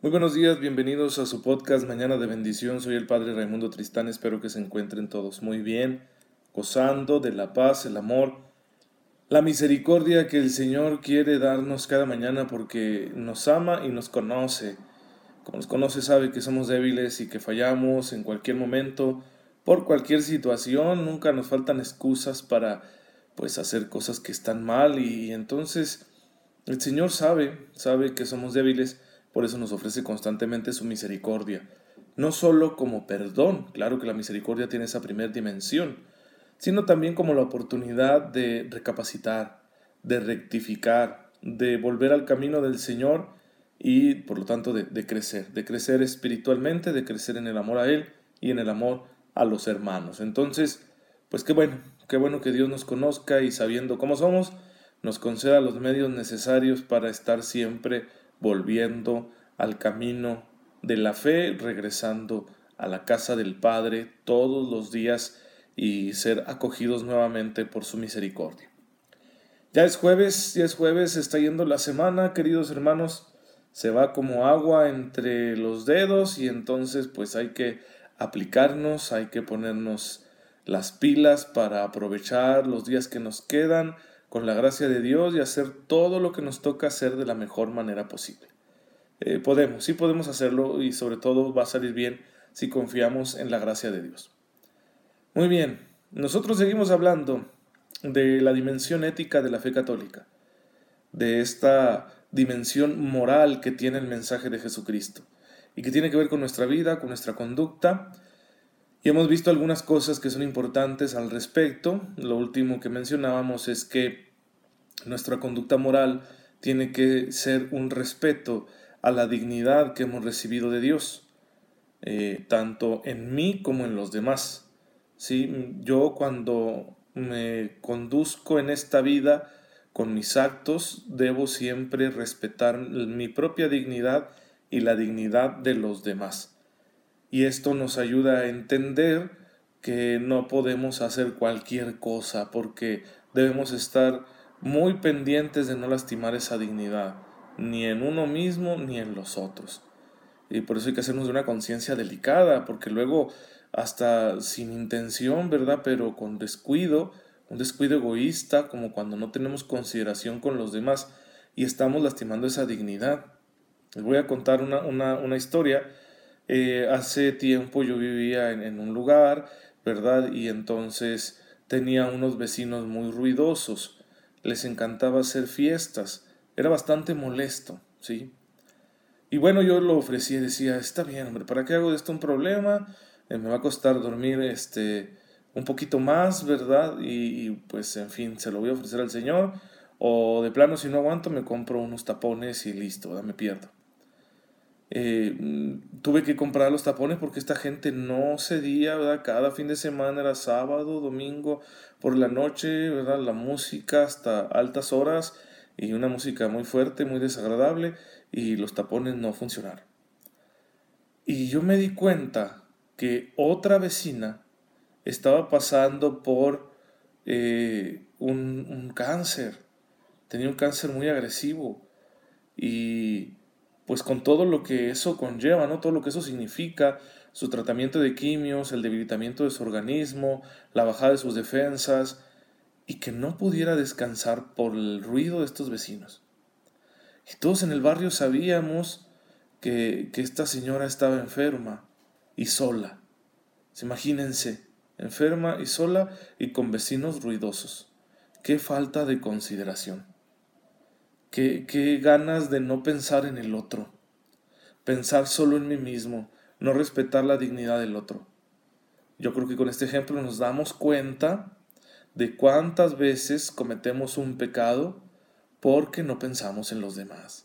Muy buenos días, bienvenidos a su podcast Mañana de Bendición. Soy el Padre Raimundo Tristán, espero que se encuentren todos muy bien, gozando de la paz, el amor, la misericordia que el Señor quiere darnos cada mañana porque nos ama y nos conoce. Como nos conoce sabe que somos débiles y que fallamos en cualquier momento, por cualquier situación, nunca nos faltan excusas para pues hacer cosas que están mal y entonces el Señor sabe, sabe que somos débiles por eso nos ofrece constantemente su misericordia, no solo como perdón, claro que la misericordia tiene esa primera dimensión, sino también como la oportunidad de recapacitar, de rectificar, de volver al camino del Señor y por lo tanto de, de, crecer, de crecer espiritualmente, de crecer en el amor a Él y en el amor a los hermanos. Entonces, pues qué bueno, qué bueno que Dios nos conozca y sabiendo cómo somos, nos conceda los medios necesarios para estar siempre volviendo al camino de la fe, regresando a la casa del Padre todos los días y ser acogidos nuevamente por su misericordia. Ya es jueves, ya es jueves, está yendo la semana, queridos hermanos, se va como agua entre los dedos y entonces pues hay que aplicarnos, hay que ponernos las pilas para aprovechar los días que nos quedan con la gracia de Dios y hacer todo lo que nos toca hacer de la mejor manera posible. Eh, podemos, sí podemos hacerlo y sobre todo va a salir bien si confiamos en la gracia de Dios. Muy bien, nosotros seguimos hablando de la dimensión ética de la fe católica, de esta dimensión moral que tiene el mensaje de Jesucristo y que tiene que ver con nuestra vida, con nuestra conducta. Y hemos visto algunas cosas que son importantes al respecto. Lo último que mencionábamos es que nuestra conducta moral tiene que ser un respeto a la dignidad que hemos recibido de Dios, eh, tanto en mí como en los demás. ¿sí? Yo cuando me conduzco en esta vida con mis actos, debo siempre respetar mi propia dignidad y la dignidad de los demás. Y esto nos ayuda a entender que no podemos hacer cualquier cosa porque debemos estar muy pendientes de no lastimar esa dignidad ni en uno mismo ni en los otros. Y por eso hay que hacernos de una conciencia delicada, porque luego hasta sin intención, ¿verdad? Pero con descuido, un descuido egoísta, como cuando no tenemos consideración con los demás y estamos lastimando esa dignidad. Les voy a contar una, una, historia. Eh, hace tiempo yo vivía en, un lugar, ¿verdad? Y entonces tenía unos vecinos muy ruidosos. Les encantaba hacer fiestas era bastante molesto, ¿sí? Y bueno, yo lo ofrecí y decía, está bien, hombre, ¿para qué hago de esto un problema? Eh, me va a costar dormir este, un poquito más, ¿verdad? Y, pues, en fin, se lo voy a ofrecer al Señor. O de plano, si no aguanto, me compro unos tapones y listo, me pierdo. Eh, mm, tuve que comprar los tapones porque esta gente no cedía. Cada fin de semana era sábado, domingo, por la noche. La música hasta altas horas y una música muy fuerte, muy desagradable y los tapones no funcionaron. Y yo me di cuenta que otra vecina estaba pasando por eh, un, un cáncer, tenía un cáncer muy agresivo y pues con todo lo que eso conlleva, ¿no? Todo lo que eso significa, su tratamiento de quimios, el debilitamiento de su organismo, la bajada de sus defensas, y que no pudiera descansar por el ruido de estos vecinos. Y todos en el barrio sabíamos que, que esta señora estaba enferma y sola. Imagínense, enferma y sola y con vecinos ruidosos. Qué falta de consideración. Qué, ganas de no pensar en el otro. Pensar solo en mí mismo, no respetar la dignidad del otro. Yo creo que con este ejemplo nos damos cuenta de cuántas veces cometemos un pecado porque no pensamos en los demás.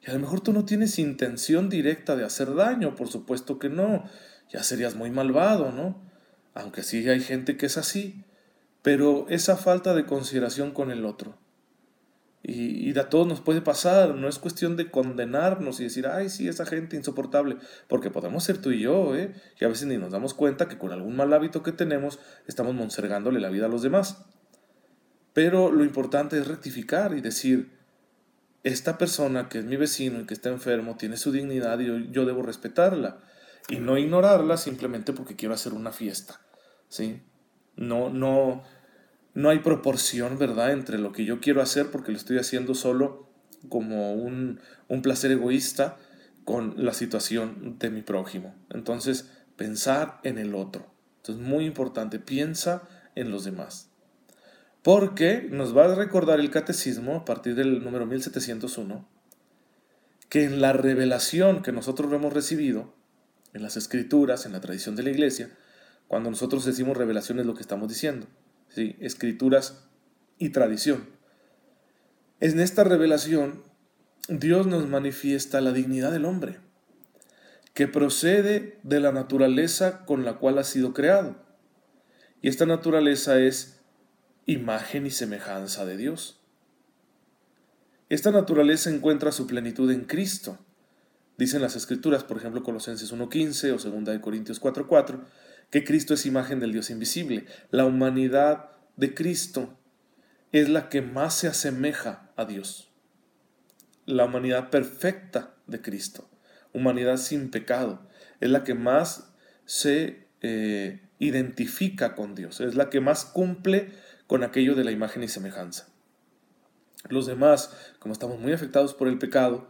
Y a lo mejor tú no tienes intención directa de hacer daño, por supuesto que no, ya serías muy malvado, ¿no? Aunque sí hay gente que es así, pero esa falta de consideración con el otro y, a todos nos puede pasar, no es cuestión de condenarnos y decir, ay, sí, esa gente insoportable, porque podemos ser tú y yo, ¿eh? Y a veces ni nos damos cuenta que con algún mal hábito que tenemos estamos monsergándole la vida a los demás. Pero lo importante es rectificar y decir, esta persona que es mi vecino y que está enfermo tiene su dignidad y yo, debo respetarla y no ignorarla simplemente porque quiero hacer una fiesta, ¿sí? No, no, no hay proporción, ¿verdad?, entre lo que yo quiero hacer porque lo estoy haciendo solo como un, un placer egoísta con la situación de mi prójimo. Entonces, pensar en el otro. Entonces, muy importante, piensa en los demás. Porque nos va a recordar el catecismo a partir del número 1701 que en la revelación que nosotros hemos recibido, en las escrituras, en la tradición de la iglesia, cuando nosotros decimos revelación es lo que estamos diciendo, ¿sí? escrituras y tradición. En esta revelación, Dios nos manifiesta la dignidad del hombre, que procede de la naturaleza con la cual ha sido creado. Y esta naturaleza es imagen y semejanza de Dios. Esta naturaleza encuentra su plenitud en Cristo. Dicen las Escrituras, por ejemplo, Colosenses 1.15 o 2 Corintios 4.4, que Cristo es imagen del Dios invisible. La humanidad de Cristo es la que más se asemeja a Dios. La humanidad perfecta de Cristo, humanidad sin pecado, es la que más se eh, identifica con Dios, es la que más cumple con aquello de la imagen y semejanza. Los demás, como estamos muy afectados por el pecado,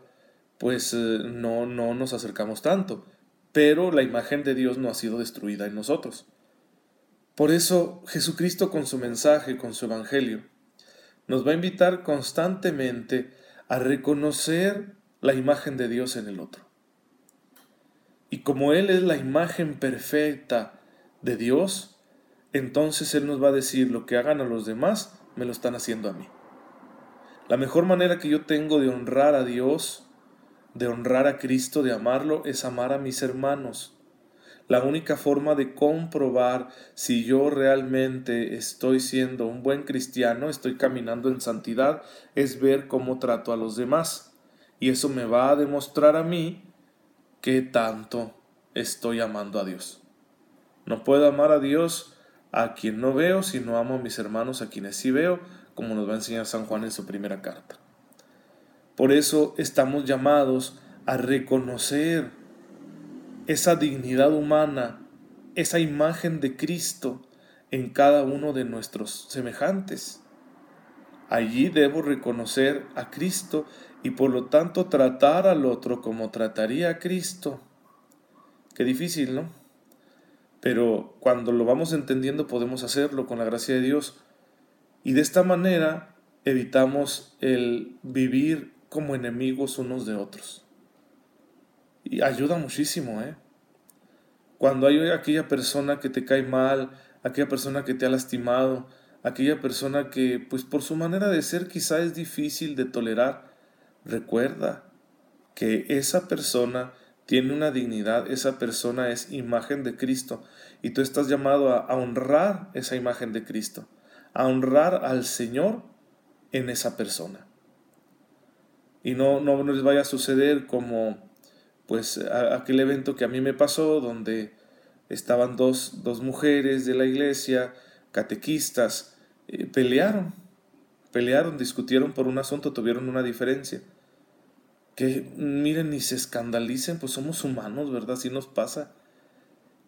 pues eh, no, no nos acercamos tanto, pero la imagen de Dios no ha sido destruida en nosotros. Por eso Jesucristo con su mensaje, con su evangelio, nos va a invitar constantemente a reconocer la imagen de Dios en el otro. Y como Él es la imagen perfecta de Dios, entonces Él nos va a decir lo que hagan a los demás, me lo están haciendo a mí. La mejor manera que yo tengo de honrar a Dios, de honrar a Cristo, de amarlo, es amar a mis hermanos. La única forma de comprobar si yo realmente estoy siendo un buen cristiano, estoy caminando en santidad, es ver cómo trato a los demás. Y eso me va a demostrar a mí que tanto estoy amando a Dios. No puedo amar a Dios a quien no veo, sino amo a mis hermanos a quienes sí veo, como nos va a enseñar San Juan en su primera carta. Por eso estamos llamados a reconocer esa dignidad humana, esa imagen de Cristo en cada uno de nuestros semejantes. Allí debo reconocer a Cristo y por lo tanto tratar al otro como trataría a Cristo. Qué difícil, ¿no? pero cuando lo vamos entendiendo podemos hacerlo con la gracia de Dios. Y de esta manera evitamos el vivir como enemigos unos de otros. Y ayuda muchísimo, ¿eh? Cuando hay aquella persona que te cae mal, aquella persona que te ha lastimado, aquella persona que, pues por su manera de ser quizá es difícil de tolerar, recuerda que esa persona tiene una dignidad, esa persona es imagen de Cristo y tú estás llamado a, honrar esa imagen de Cristo, a honrar al Señor en esa persona. Y no, no les vaya a suceder como pues aquel evento que a mí me pasó donde estaban dos, dos mujeres de la iglesia, catequistas, eh, pelearon, pelearon, discutieron por un asunto, tuvieron una diferencia que miren ni se escandalicen, pues somos humanos, ¿verdad? Así nos pasa.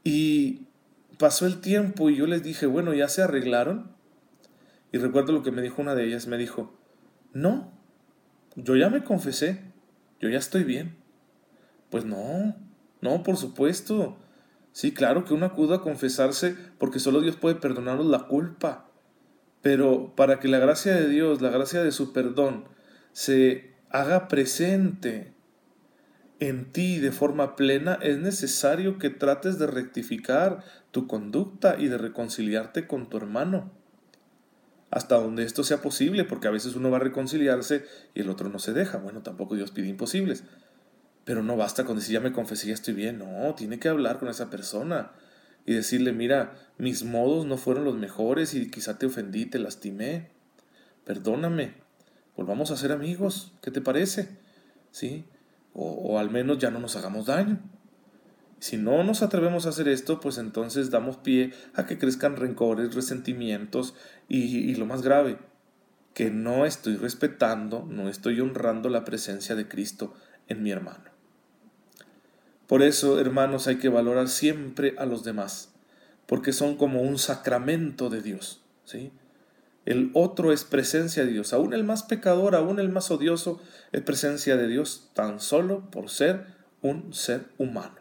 Y pasó el tiempo y yo les dije, bueno, ¿ya se arreglaron? Y recuerdo lo que me dijo una de ellas, me dijo, no, yo ya me confesé, yo ya estoy bien. Pues no, no, por supuesto. Sí, claro que uno acuda a confesarse porque solo Dios puede perdonarnos la culpa. Pero para que la gracia de Dios, la gracia de su perdón, se haga presente en ti de forma plena, es necesario que trates de rectificar tu conducta y de reconciliarte con tu hermano. Hasta donde esto sea posible, porque a veces uno va a reconciliarse y el otro no se deja. Bueno, tampoco Dios pide imposibles. Pero no basta con decir ya me confesé, ya estoy bien. No, tiene que hablar con esa persona y decirle, mira, mis modos no fueron los mejores y quizá te ofendí, te lastimé. Perdóname volvamos a ser amigos, ¿qué te parece? ¿Sí? O, al menos ya no nos hagamos daño. Si no nos atrevemos a hacer esto, pues entonces damos pie a que crezcan rencores, resentimientos y, y lo más grave, que no estoy respetando, no estoy honrando la presencia de Cristo en mi hermano. Por eso, hermanos, hay que valorar siempre a los demás, porque son como un sacramento de Dios. ¿sí? El otro es presencia de Dios. Aún el más pecador, aún el más odioso, es presencia de Dios tan solo por ser un ser humano.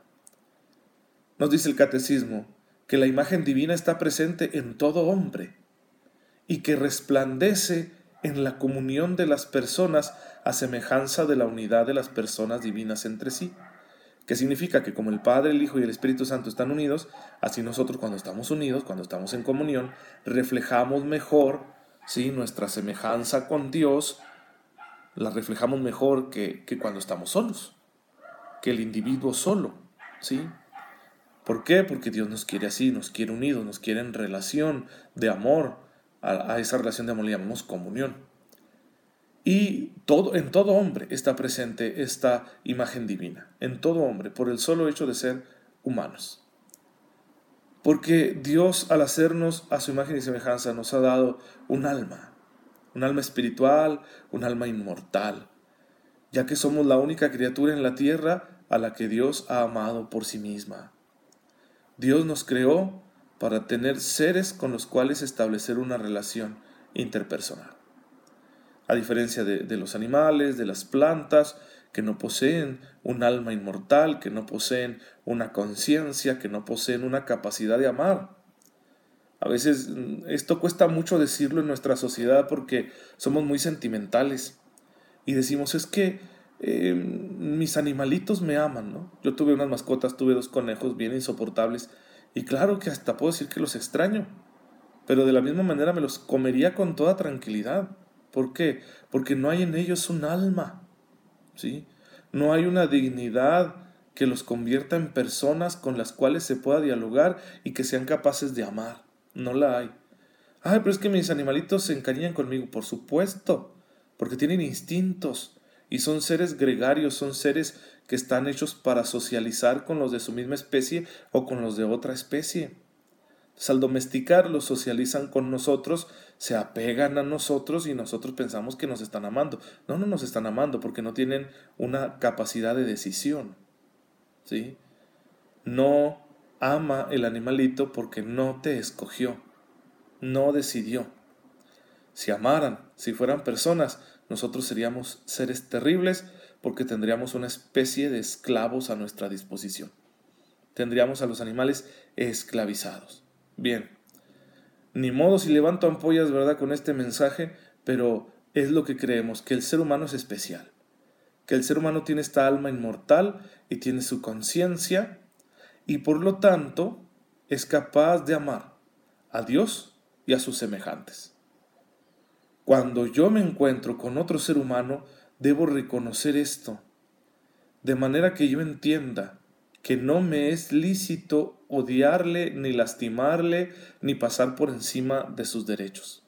Nos dice el catecismo que la imagen divina está presente en todo hombre y que resplandece en la comunión de las personas a semejanza de la unidad de las personas divinas entre sí. Que significa que como el Padre, el Hijo y el Espíritu Santo están unidos, así nosotros cuando estamos unidos, cuando estamos en comunión, reflejamos mejor ¿sí? nuestra semejanza con Dios, la reflejamos mejor que, que cuando estamos solos, que el individuo solo. ¿sí? ¿Por qué? Porque Dios nos quiere así, nos quiere unidos, nos quiere en relación de amor. A, esa relación de amor le llamamos comunión. Y todo, en todo hombre está presente esta imagen divina, en todo hombre, por el solo hecho de ser humanos. Porque Dios al hacernos a su imagen y semejanza nos ha dado un alma, un alma espiritual, un alma inmortal, ya que somos la única criatura en la tierra a la que Dios ha amado por sí misma. Dios nos creó para tener seres con los cuales establecer una relación interpersonal. A diferencia de, los animales, de las plantas, que no poseen un alma inmortal, que no poseen una conciencia, que no poseen una capacidad de amar. A veces mm, esto cuesta mucho decirlo en nuestra sociedad porque somos muy sentimentales y decimos es que eh, mis animalitos me aman, ¿no? Yo tuve unas mascotas, tuve dos conejos bien insoportables y claro que hasta puedo decir que los extraño, pero de la misma manera me los comería con toda tranquilidad. ¿Por qué? Porque no hay en ellos un alma, ¿sí? No hay una dignidad que los convierta en personas con las cuales se pueda dialogar y que sean capaces de amar. No la hay. Ay, pero es que mis animalitos se encariñan conmigo, por supuesto, porque tienen instintos, y son seres gregarios, son seres que están hechos para socializar con los de su misma especie o con los de otra especie. Entonces, al domesticarlos, socializan con nosotros, se apegan a nosotros y nosotros pensamos que nos están amando. No, no nos están amando porque no tienen una capacidad de decisión. ¿Sí? No ama el animalito porque no te escogió, no decidió. Si amaran, si fueran personas, nosotros seríamos seres terribles porque tendríamos una especie de esclavos a nuestra disposición. Tendríamos a los animales esclavizados. Bien, ni modo si levanto ampollas, ¿verdad?, con este mensaje, pero es lo que creemos, que el ser humano es especial, que el ser humano tiene esta alma inmortal y tiene su conciencia y por lo tanto es capaz de amar a Dios y a sus semejantes. Cuando yo me encuentro con otro ser humano, debo reconocer esto, de manera que yo entienda que no me es lícito odiarle, ni lastimarle, ni pasar por encima de sus derechos,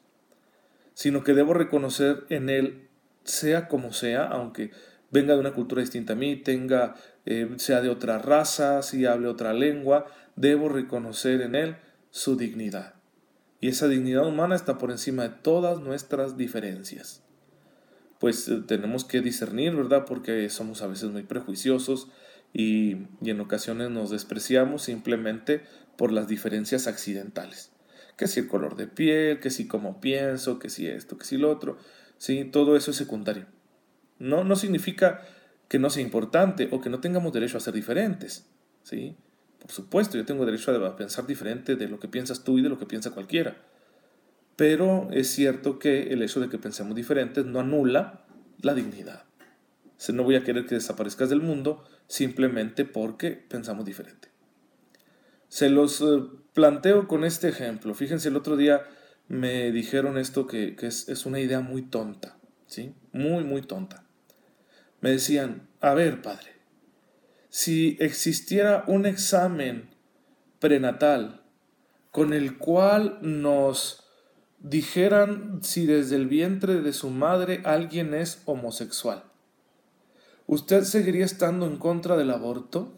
sino que debo reconocer en él, sea como sea, aunque venga de una cultura distinta a mí, tenga, eh, sea de otra raza, si hable otra lengua, debo reconocer en él su dignidad. Y esa dignidad humana está por encima de todas nuestras diferencias. Pues eh, tenemos que discernir, ¿verdad? Porque somos a veces muy prejuiciosos y, en ocasiones nos despreciamos simplemente por las diferencias accidentales. Que si el color de piel, que si cómo pienso, que si esto, que si lo otro. Sí, todo eso es secundario. No, no significa que no sea importante o que no tengamos derecho a ser diferentes. ¿sí? Por supuesto, yo tengo derecho a pensar diferente de lo que piensas tú y de lo que piensa cualquiera. Pero es cierto que el hecho de que pensemos diferentes no anula la dignidad. O no voy a querer que desaparezcas del mundo simplemente porque pensamos diferente. Se los eh, planteo con este ejemplo. Fíjense, el otro día me dijeron esto que, es, es, una idea muy tonta, ¿sí? Muy, muy tonta. Me decían, a ver, padre, si existiera un examen prenatal con el cual nos dijeran si desde el vientre de su madre alguien es homosexual, ¿usted seguiría estando en contra del aborto?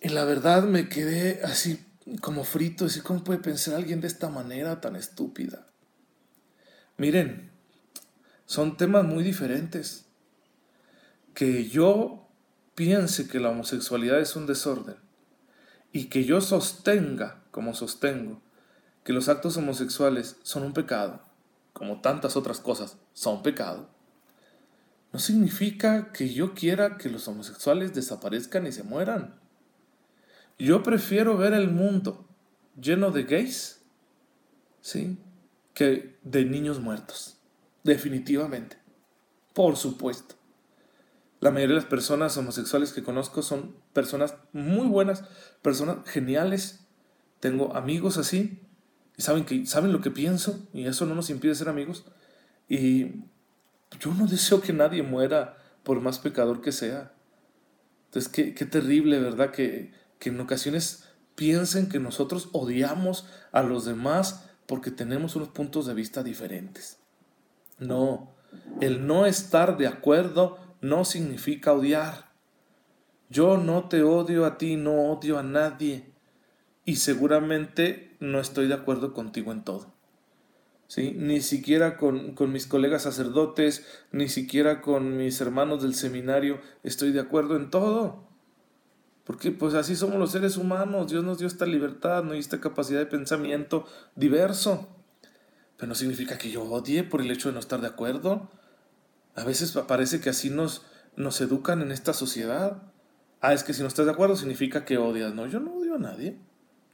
Y la verdad me quedé así como frito, así cómo puede pensar alguien de esta manera tan estúpida. Miren, son temas muy diferentes. Que yo piense que la homosexualidad es un desorden y que yo sostenga, como sostengo, que los actos homosexuales son un pecado, como tantas otras cosas son pecado, no significa que yo quiera que los homosexuales desaparezcan y se mueran. Yo prefiero ver el mundo lleno de gays, ¿sí? Que de niños muertos. Definitivamente. Por supuesto. La mayoría de las personas homosexuales que conozco son personas muy buenas, personas geniales. Tengo amigos así y saben, que, saben lo que pienso y eso no nos impide ser amigos. Y yo no deseo que nadie muera por más pecador que sea. Entonces, qué, qué terrible, ¿verdad? Que, que en ocasiones piensen que nosotros odiamos a los demás porque tenemos unos puntos de vista diferentes. No, el no estar de acuerdo no significa odiar. Yo no te odio a ti, no odio a nadie. Y seguramente no estoy de acuerdo contigo en todo. ¿Sí? Ni siquiera con, con mis colegas sacerdotes, ni siquiera con mis hermanos del seminario estoy de acuerdo en todo. Porque pues así somos los seres humanos, Dios nos dio esta libertad, nos dio esta capacidad de pensamiento diverso. Pero no significa que yo odie por el hecho de no estar de acuerdo. A veces parece que así nos, nos educan en esta sociedad. Ah, es que si no estás de acuerdo significa que odias. No, yo no odio a nadie.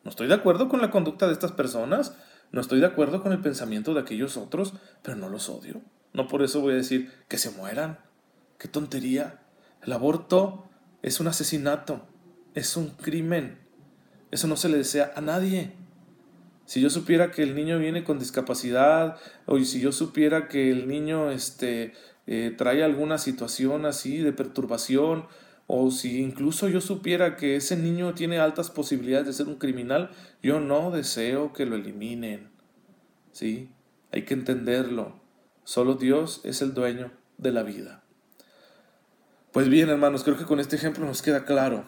No estoy de acuerdo con la conducta de estas personas. No estoy de acuerdo con el pensamiento de aquellos otros, pero no los odio. No por eso voy a decir que se mueran. Qué tontería. El aborto es un asesinato es un crimen. Eso no se le desea a nadie. Si yo supiera que el niño viene con discapacidad, o si yo supiera que el niño este, eh, trae alguna situación así de perturbación, o si incluso yo supiera que ese niño tiene altas posibilidades de ser un criminal, yo no deseo que lo eliminen. ¿Sí? Hay que entenderlo. Solo Dios es el dueño de la vida. Pues bien, hermanos, creo que con este ejemplo nos queda claro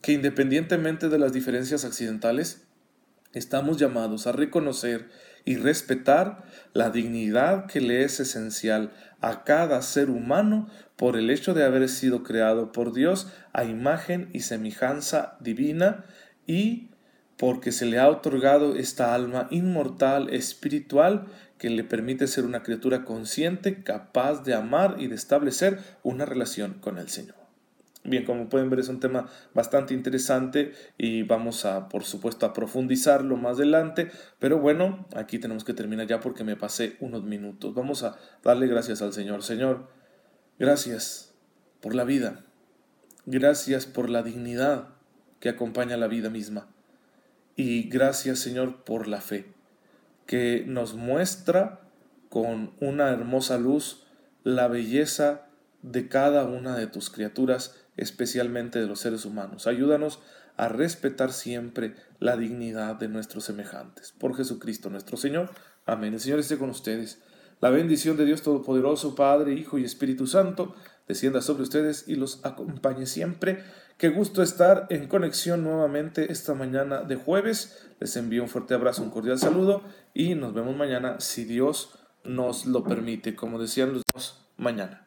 que independientemente de las diferencias accidentales, estamos llamados a reconocer y respetar la dignidad que le es esencial a cada ser humano por el hecho de haber sido creado por Dios a imagen y semejanza divina y porque se le ha otorgado esta alma inmortal espiritual que le permite ser una criatura consciente capaz de amar y de establecer una relación con el Señor. Bien, como pueden ver es un tema bastante interesante y vamos a, por supuesto, a profundizarlo más adelante. Pero bueno, aquí tenemos que terminar ya porque me pasé unos minutos. Vamos a darle gracias al Señor. Señor, gracias por la vida. Gracias por la dignidad que acompaña la vida misma. Y gracias, Señor, por la fe que nos muestra con una hermosa luz la belleza de cada una de tus criaturas especialmente de los seres humanos. Ayúdanos a respetar siempre la dignidad de nuestros semejantes. Por Jesucristo nuestro Señor. Amén. El Señor esté con ustedes. La bendición de Dios Todopoderoso, Padre, Hijo y Espíritu Santo, descienda sobre ustedes y los acompañe siempre. Qué gusto estar en conexión nuevamente esta mañana de jueves. Les envío un fuerte abrazo, un cordial saludo y nos vemos mañana si Dios nos lo permite. Como decían los dos, mañana.